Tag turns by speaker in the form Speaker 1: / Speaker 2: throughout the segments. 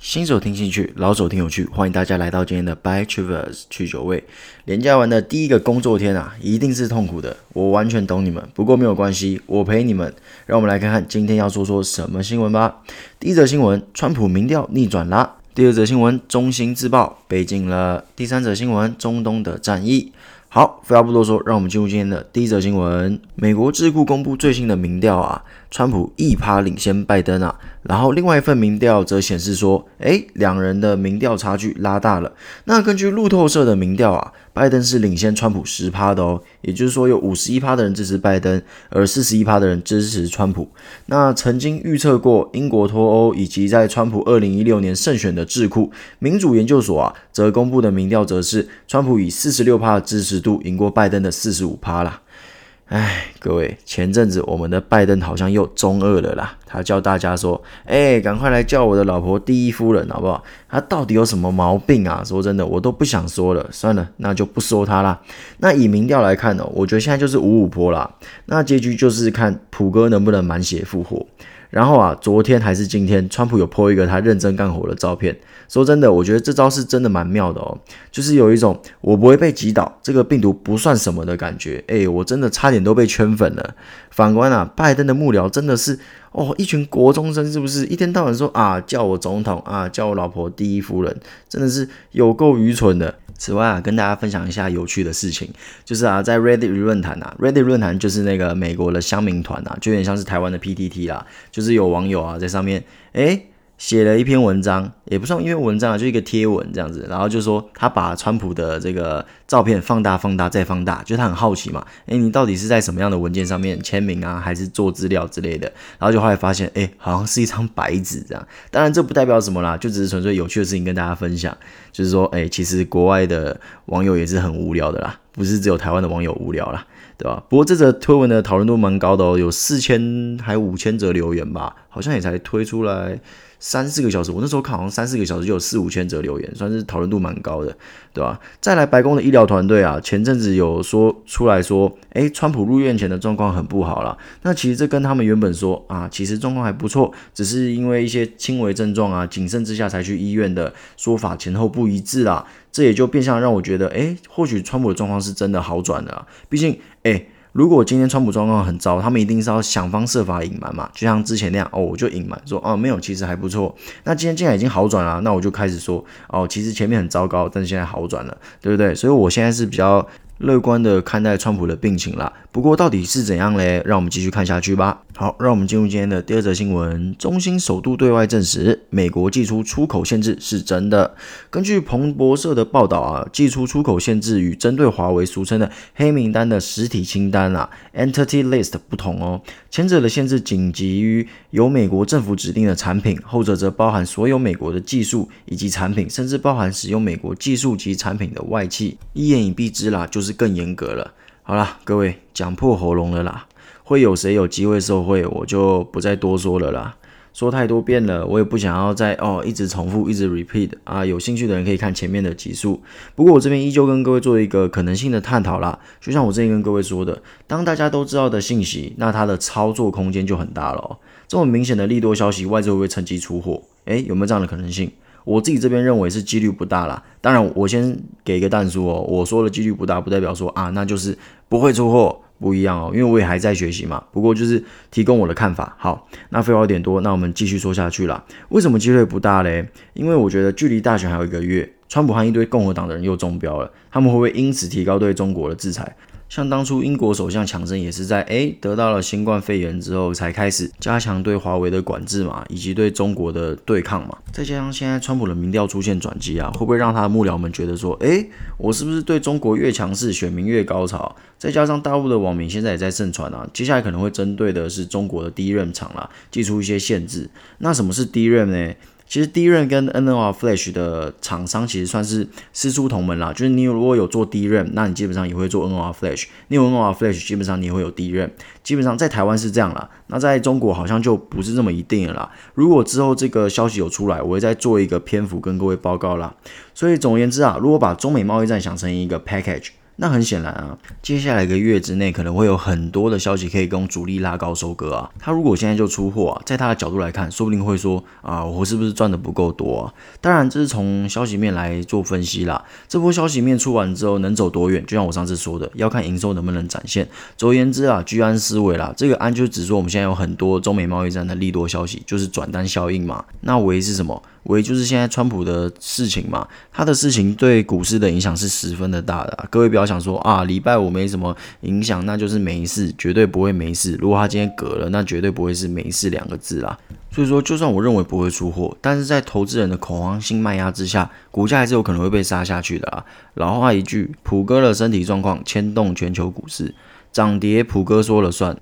Speaker 1: 新手听兴趣，老手听有趣，欢迎大家来到今天的 By Travers 去酒味。连假完的第一个工作天啊，一定是痛苦的，我完全懂你们。不过没有关系，我陪你们。让我们来看看今天要说说什么新闻吧。第一则新闻，川普民调逆转啦。第二则新闻，中兴自爆被禁了。第三则新闻，中东的战役。好，废话不多说，让我们进入今天的第一则新闻。美国智库公布最新的民调啊。川普一趴领先拜登啊，然后另外一份民调则显示说，诶，两人的民调差距拉大了。那根据路透社的民调啊，拜登是领先川普十趴的哦，也就是说有五十一趴的人支持拜登，而四十一趴的人支持川普。那曾经预测过英国脱欧以及在川普二零一六年胜选的智库民主研究所啊，则公布的民调则是川普以四十六趴的支持度赢过拜登的四十五趴啦。哎，各位，前阵子我们的拜登好像又中二了啦。他叫大家说：“哎，赶快来叫我的老婆第一夫人，好不好？”他到底有什么毛病啊？说真的，我都不想说了。算了，那就不说他啦。那以民调来看呢，我觉得现在就是五五坡啦。那结局就是看普哥能不能满血复活。然后啊，昨天还是今天，川普有 po 一个他认真干活的照片。说真的，我觉得这招是真的蛮妙的哦，就是有一种我不会被击倒，这个病毒不算什么的感觉。诶，我真的差点都被圈粉了。反观啊，拜登的幕僚真的是哦，一群国中生是不是？一天到晚说啊，叫我总统啊，叫我老婆第一夫人，真的是有够愚蠢的。此外啊，跟大家分享一下有趣的事情，就是啊，在 Reddit 论坛啊，Reddit 论坛就是那个美国的乡民团啊，就有点像是台湾的 PTT 啦，就是有网友啊在上面，诶。写了一篇文章，也不算一篇文章啊，就一个贴文这样子，然后就说他把川普的这个照片放大、放大再放大，就他很好奇嘛，诶，你到底是在什么样的文件上面签名啊，还是做资料之类的？然后就后来发现，诶，好像是一张白纸这样。当然这不代表什么啦，就只是纯粹有趣的事情跟大家分享，就是说，诶，其实国外的网友也是很无聊的啦，不是只有台湾的网友无聊啦，对吧？不过这则推文的讨论度蛮高的哦，有四千还五千则留言吧，好像也才推出来。三四个小时，我那时候看好像三四个小时就有四五千则留言，算是讨论度蛮高的，对吧？再来，白宫的医疗团队啊，前阵子有说出来说，诶，川普入院前的状况很不好啦。那其实这跟他们原本说啊，其实状况还不错，只是因为一些轻微症状啊，谨慎之下才去医院的说法前后不一致啦。这也就变相让我觉得，诶，或许川普的状况是真的好转了。毕竟，诶。如果今天川普状况很糟，他们一定是要想方设法隐瞒嘛，就像之前那样哦，我就隐瞒说哦没有，其实还不错。那今天既然已经好转了，那我就开始说哦，其实前面很糟糕，但是现在好转了，对不对？所以我现在是比较乐观的看待川普的病情啦。不过到底是怎样嘞？让我们继续看下去吧。好，让我们进入今天的第二则新闻。中兴首度对外证实，美国祭出出口限制是真的。根据彭博社的报道啊，祭出出口限制与针对华为俗称的黑名单的实体清单啊 （Entity List） 不同哦。前者的限制仅及于由美国政府指定的产品，后者则包含所有美国的技术以及产品，甚至包含使用美国技术及产品的外企。一言以蔽之啦，就是更严格了。好啦，各位讲破喉咙了啦。会有谁有机会受惠，我就不再多说了啦。说太多遍了，我也不想要再哦一直重复，一直 repeat 啊。有兴趣的人可以看前面的集数。不过我这边依旧跟各位做一个可能性的探讨啦。就像我之前跟各位说的，当大家都知道的信息，那它的操作空间就很大了哦。这么明显的利多消息，外资会不会趁机出货？诶，有没有这样的可能性？我自己这边认为是几率不大啦。当然，我先给一个但书哦。我说的几率不大，不代表说啊，那就是不会出货。不一样哦，因为我也还在学习嘛。不过就是提供我的看法。好，那废话有点多，那我们继续说下去啦。为什么机率不大嘞？因为我觉得距离大选还有一个月，川普和一堆共和党的人又中标了，他们会不会因此提高对中国的制裁？像当初英国首相强生也是在诶得到了新冠肺炎之后，才开始加强对华为的管制嘛，以及对中国的对抗嘛。再加上现在川普的民调出现转机啊，会不会让他的幕僚们觉得说，诶，我是不是对中国越强势，选民越高潮？再加上大陆的网民现在也在盛传啊，接下来可能会针对的是中国的 DRAM 厂啦，祭出一些限制。那什么是 DRAM 呢？其实 DRAM 跟 NOR Flash 的厂商其实算是师出同门啦，就是你如果有做 DRAM，那你基本上也会做 NOR Flash，你有 NOR Flash，基本上你也会有 DRAM。基本上在台湾是这样啦，那在中国好像就不是这么一定了啦。如果之后这个消息有出来，我会再做一个篇幅跟各位报告啦。所以总而言之啊，如果把中美贸易战想成一个 package。那很显然啊，接下来一个月之内可能会有很多的消息可以跟主力拉高收割啊。他如果现在就出货啊，在他的角度来看，说不定会说啊，我是不是赚的不够多啊？当然这是从消息面来做分析啦。这波消息面出完之后能走多远？就像我上次说的，要看营收能不能展现。总而言之啊，居安思危啦。这个安就只说我们现在有很多中美贸易战的利多消息，就是转单效应嘛。那危是什么？危就是现在川普的事情嘛，他的事情对股市的影响是十分的大的。各位不要想说啊，礼拜五没什么影响，那就是没事，绝对不会没事。如果他今天隔了，那绝对不会是没事两个字啦。所以说，就算我认为不会出货，但是在投资人的恐慌性卖压之下，股价还是有可能会被杀下去的啊。老话一句，普哥的身体状况牵动全球股市，涨跌普哥说了算。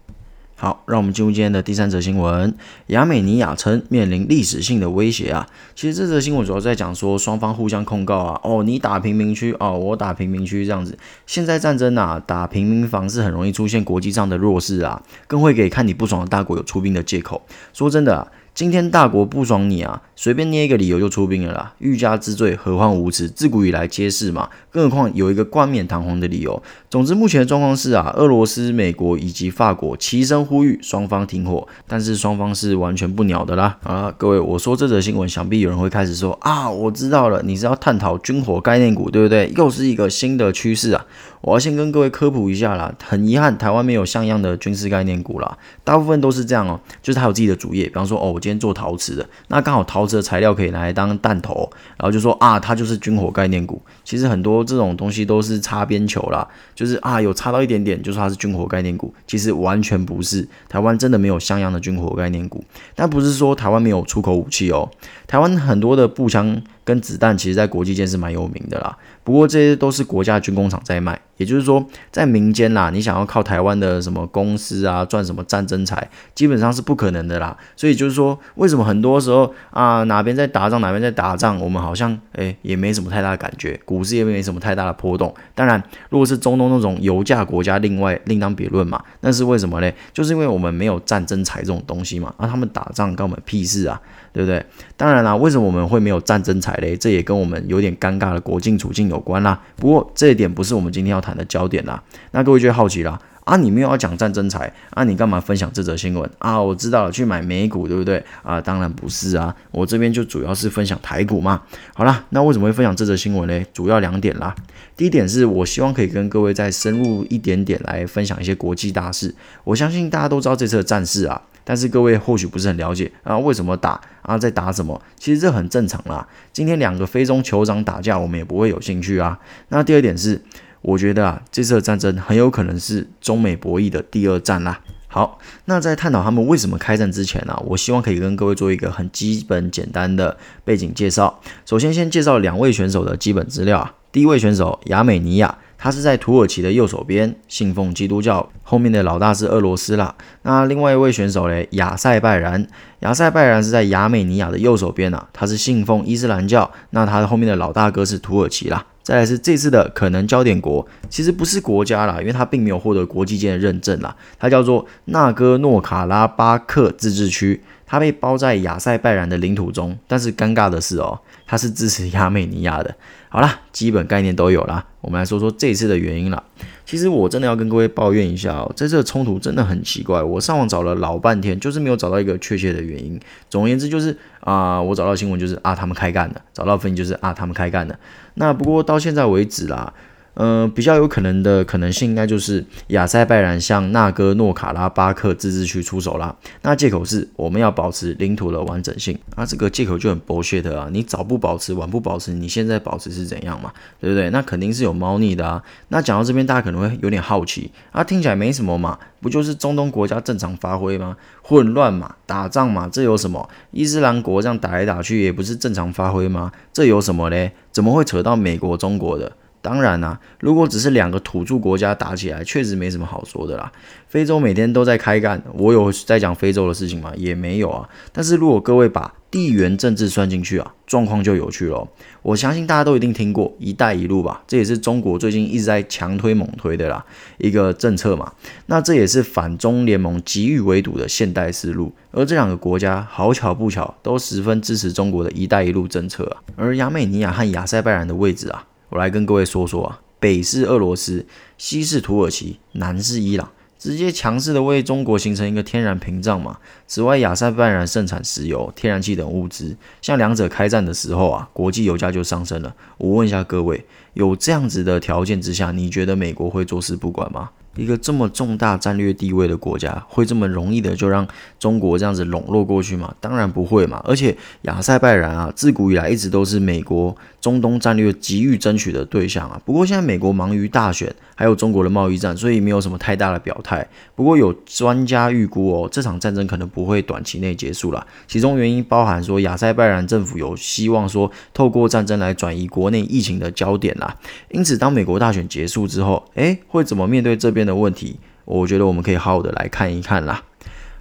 Speaker 1: 好，让我们进入今天的第三则新闻。亚美尼亚称面临历史性的威胁啊！其实这则新闻主要在讲说双方互相控告啊，哦，你打平民区，哦，我打平民区这样子。现在战争啊，打平民房是很容易出现国际上的弱势啊，更会给看你不爽的大国有出兵的借口。说真的啊。今天大国不爽你啊，随便捏一个理由就出兵了啦。欲加之罪，何患无辞？自古以来皆是嘛。更何况有一个冠冕堂皇的理由。总之，目前的状况是啊，俄罗斯、美国以及法国齐声呼吁双方停火，但是双方是完全不鸟的啦。啊，各位，我说这则新闻，想必有人会开始说啊，我知道了，你是要探讨军火概念股，对不对？又是一个新的趋势啊。我要先跟各位科普一下啦，很遗憾，台湾没有像样的军事概念股啦，大部分都是这样哦，就是他有自己的主业，比方说哦，我今天做陶瓷的，那刚好陶瓷的材料可以拿来当弹头，然后就说啊，它就是军火概念股。其实很多这种东西都是擦边球啦，就是啊，有擦到一点点，就说它是军火概念股，其实完全不是。台湾真的没有像样的军火概念股，但不是说台湾没有出口武器哦，台湾很多的步枪。跟子弹其实，在国际间是蛮有名的啦。不过这些都是国家军工厂在卖，也就是说，在民间啦，你想要靠台湾的什么公司啊赚什么战争财，基本上是不可能的啦。所以就是说，为什么很多时候啊，哪边在打仗，哪边在打仗，我们好像诶也没什么太大的感觉，股市也没什么太大的波动。当然，如果是中东那种油价国家，另外另当别论嘛。那是为什么呢？就是因为我们没有战争财这种东西嘛。啊，他们打仗关我们屁事啊，对不对？当然啦，为什么我们会没有战争财？嘞，这也跟我们有点尴尬的国境处境有关啦。不过这一点不是我们今天要谈的焦点啦。那各位就好奇啦，啊，你没有要讲战争财啊，你干嘛分享这则新闻啊？我知道了，去买美股对不对啊？当然不是啊，我这边就主要是分享台股嘛。好啦，那为什么会分享这则新闻呢？主要两点啦。第一点是我希望可以跟各位再深入一点点来分享一些国际大事。我相信大家都知道这次的战事啊。但是各位或许不是很了解啊，为什么打啊，在打什么？其实这很正常啦。今天两个非洲酋长打架，我们也不会有兴趣啊。那第二点是，我觉得啊，这次的战争很有可能是中美博弈的第二战啦。好，那在探讨他们为什么开战之前呢，我希望可以跟各位做一个很基本简单的背景介绍。首先，先介绍两位选手的基本资料啊。第一位选手亚美尼亚。他是在土耳其的右手边，信奉基督教，后面的老大是俄罗斯啦。那另外一位选手嘞，亚塞拜然，亚塞拜然是在亚美尼亚的右手边啊，他是信奉伊斯兰教，那他的后面的老大哥是土耳其啦。再来是这次的可能焦点国，其实不是国家啦，因为他并没有获得国际间的认证啦，它叫做纳戈诺卡拉巴克自治区，它被包在亚塞拜然的领土中，但是尴尬的是哦，它是支持亚美尼亚的。好啦，基本概念都有啦。我们来说说这次的原因啦。其实我真的要跟各位抱怨一下哦，这次的冲突真的很奇怪。我上网找了老半天，就是没有找到一个确切的原因。总而言之，就是啊、我找到新闻就是啊，他们开干的；找到分析就是啊，他们开干的。那不过到现在为止啦。呃，比较有可能的可能性应该就是亚塞拜然向纳戈诺卡拉巴克自治区出手啦。那借口是我们要保持领土的完整性，那这个借口就很剥削的啊！你早不保持，晚不保持，你现在保持是怎样嘛？对不对？那肯定是有猫腻的啊。那讲到这边，大家可能会有点好奇啊，听起来没什么嘛，不就是中东国家正常发挥吗？混乱嘛，打仗嘛，这有什么？伊斯兰国这样打来打去也不是正常发挥吗？这有什么嘞？怎么会扯到美国、中国的？当然啦、如果只是两个土著国家打起来，确实没什么好说的啦。非洲每天都在开干，我有在讲非洲的事情吗？也没有啊。但是如果各位把地缘政治算进去啊，状况就有趣了。我相信大家都一定听过“一带一路”吧？这也是中国最近一直在强推猛推的啦一个政策嘛。那这也是反中联盟急于围堵的现代思路。而这两个国家好巧不巧，都十分支持中国的一带一路政策啊。而亚美尼亚和亚塞拜然的位置啊。我来跟各位说说啊，北是俄罗斯，西是土耳其，南是伊朗。直接强势的为中国形成一个天然屏障嘛。此外，亚塞拜然盛产石油、天然气等物资，像两者开战的时候啊，国际油价就上升了。我问一下各位，有这样子的条件之下，你觉得美国会坐视不管吗？一个这么重大战略地位的国家，会这么容易的就让中国这样子笼络过去吗？当然不会嘛！而且亚塞拜然啊，自古以来一直都是美国中东战略急于争取的对象啊。不过现在美国忙于大选，还有中国的贸易战，所以没有什么太大的表态。不过有专家预估哦，这场战争可能不会短期内结束了。其中原因包含说，亚塞拜然政府有希望说，透过战争来转移国内疫情的焦点啦。因此，当美国大选结束之后，诶，会怎么面对这边的问题？我觉得我们可以好好的来看一看啦。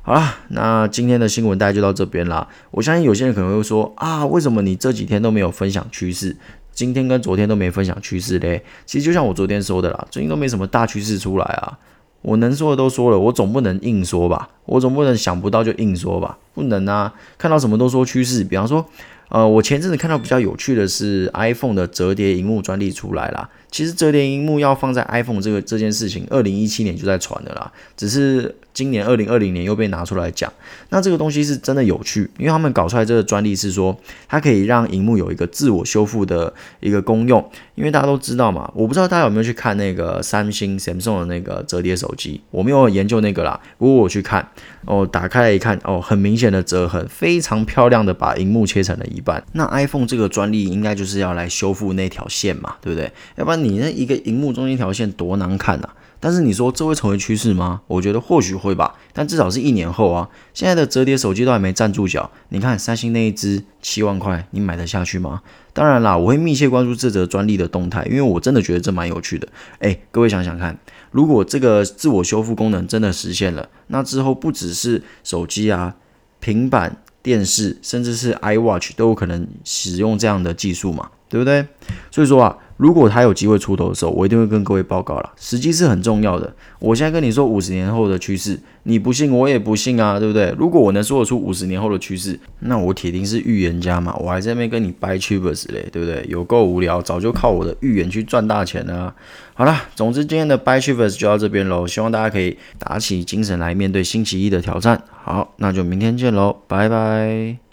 Speaker 1: 好啦，那今天的新闻大概就到这边啦。我相信有些人可能会说啊，为什么你这几天都没有分享趋势？今天跟昨天都没分享趋势嘞？其实就像我昨天说的啦，最近都没什么大趋势出来啊。我能说的都说了，我总不能硬说吧？我总不能想不到就硬说吧？不能啊！看到什么都说趋势，比方说。呃，我前阵子看到比较有趣的是 iPhone 的折叠荧幕专利出来啦。其实折叠荧幕要放在 iPhone 这个这件事情，二零一七年就在传的啦，只是今年二零二零年又被拿出来讲。那这个东西是真的有趣，因为他们搞出来这个专利是说，它可以让荧幕有一个自我修复的一个功用。因为大家都知道嘛，我不知道大家有没有去看那个三星 Samsung 的那个折叠手机，我没有研究那个啦。不过我去看，哦，打开来一看，哦，很明显的折痕，非常漂亮的把荧幕切成了一一半。那 iPhone 这个专利应该就是要来修复那条线嘛，对不对？要不然你那一个荧幕中间一条线多难看啊！但是你说这会成为趋势吗？我觉得或许会吧，但至少是一年后啊。现在的折叠手机都还没站住脚，你看三星那一支七万块，你买得下去吗？当然啦，我会密切关注这则专利的动态，因为我真的觉得这蛮有趣的。诶，各位想想看，如果这个自我修复功能真的实现了，那之后不只是手机啊、平板。电视甚至是 iWatch 都有可能使用这样的技术嘛，对不对？所以说啊，如果他有机会出头的时候，我一定会跟各位报告了。时机是很重要的。我现在跟你说五十年后的趋势，你不信我也不信啊，对不对？如果我能说得出五十年后的趋势，那我铁定是预言家嘛。我还在那边跟你掰 tubers 嘞，对不对？有够无聊，早就靠我的预言去赚大钱了啊。好了，总之今天的掰 tubers 就到这边喽。希望大家可以打起精神来面对星期一的挑战。好，那就明天见喽，拜拜。